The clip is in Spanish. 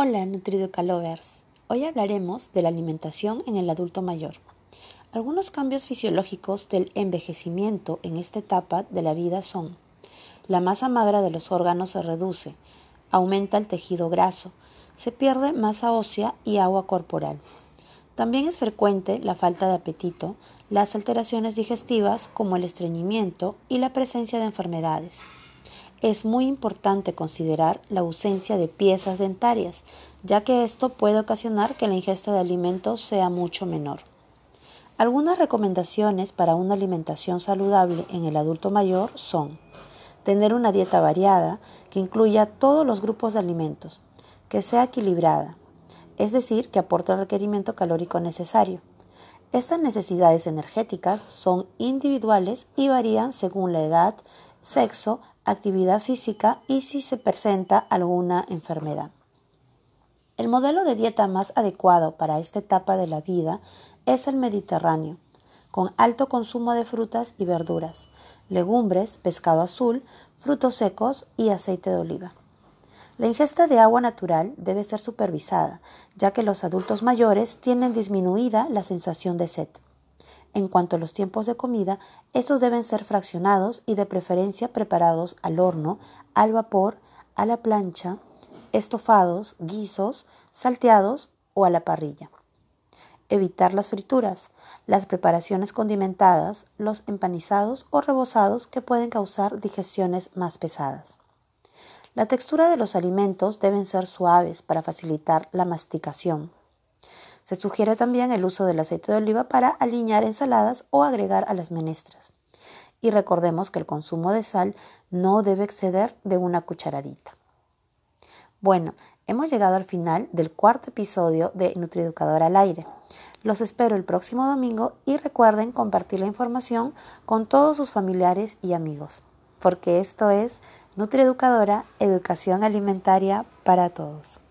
Hola NutriDucalovers. Hoy hablaremos de la alimentación en el adulto mayor. Algunos cambios fisiológicos del envejecimiento en esta etapa de la vida son la masa magra de los órganos se reduce, aumenta el tejido graso, se pierde masa ósea y agua corporal. También es frecuente la falta de apetito, las alteraciones digestivas como el estreñimiento y la presencia de enfermedades es muy importante considerar la ausencia de piezas dentarias, ya que esto puede ocasionar que la ingesta de alimentos sea mucho menor. Algunas recomendaciones para una alimentación saludable en el adulto mayor son tener una dieta variada que incluya todos los grupos de alimentos, que sea equilibrada, es decir, que aporte el requerimiento calórico necesario. Estas necesidades energéticas son individuales y varían según la edad, sexo, actividad física y si se presenta alguna enfermedad. El modelo de dieta más adecuado para esta etapa de la vida es el mediterráneo, con alto consumo de frutas y verduras, legumbres, pescado azul, frutos secos y aceite de oliva. La ingesta de agua natural debe ser supervisada, ya que los adultos mayores tienen disminuida la sensación de sed. En cuanto a los tiempos de comida, estos deben ser fraccionados y de preferencia preparados al horno, al vapor, a la plancha, estofados, guisos, salteados o a la parrilla. Evitar las frituras, las preparaciones condimentadas, los empanizados o rebozados que pueden causar digestiones más pesadas. La textura de los alimentos deben ser suaves para facilitar la masticación. Se sugiere también el uso del aceite de oliva para alinear ensaladas o agregar a las menestras. Y recordemos que el consumo de sal no debe exceder de una cucharadita. Bueno, hemos llegado al final del cuarto episodio de Nutrieducador al aire. Los espero el próximo domingo y recuerden compartir la información con todos sus familiares y amigos, porque esto es Nutrieducadora, Educación Alimentaria para Todos.